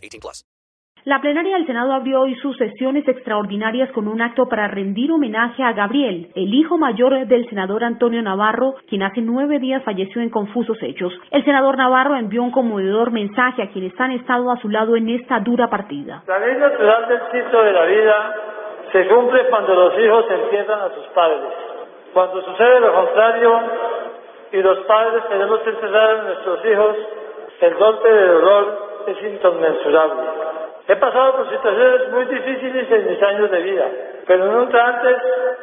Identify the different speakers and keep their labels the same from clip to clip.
Speaker 1: 18 plus.
Speaker 2: La plenaria del Senado abrió hoy sus sesiones extraordinarias con un acto para rendir homenaje a Gabriel, el hijo mayor del senador Antonio Navarro, quien hace nueve días falleció en confusos hechos. El senador Navarro envió un conmovedor mensaje a quienes han estado a su lado en esta dura partida.
Speaker 3: La ley natural del ciclo de la vida se cumple cuando los hijos entierran a sus padres. Cuando sucede lo contrario y los padres tenemos que enterrar a nuestros hijos, el golpe de dolor es inconmensurable. He pasado por situaciones muy difíciles en mis años de vida, pero nunca antes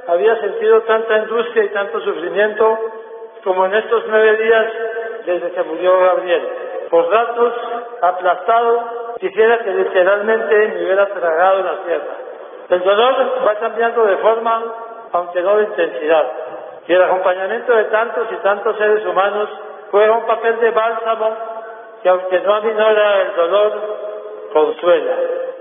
Speaker 3: había sentido tanta angustia y tanto sufrimiento como en estos nueve días desde que murió Gabriel. Por ratos, aplastado, quisiera que literalmente me hubiera tragado la tierra. El dolor va cambiando de forma, aunque no de intensidad. Y el acompañamiento de tantos y tantos seres humanos juega un papel de bálsamo que aunque no el dolor, consuela.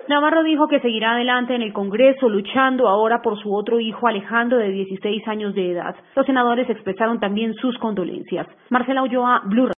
Speaker 2: Navarro dijo que seguirá adelante en el Congreso luchando ahora por su otro hijo Alejandro de 16 años de edad. Los senadores expresaron también sus condolencias. Marcela Ulloa, Blue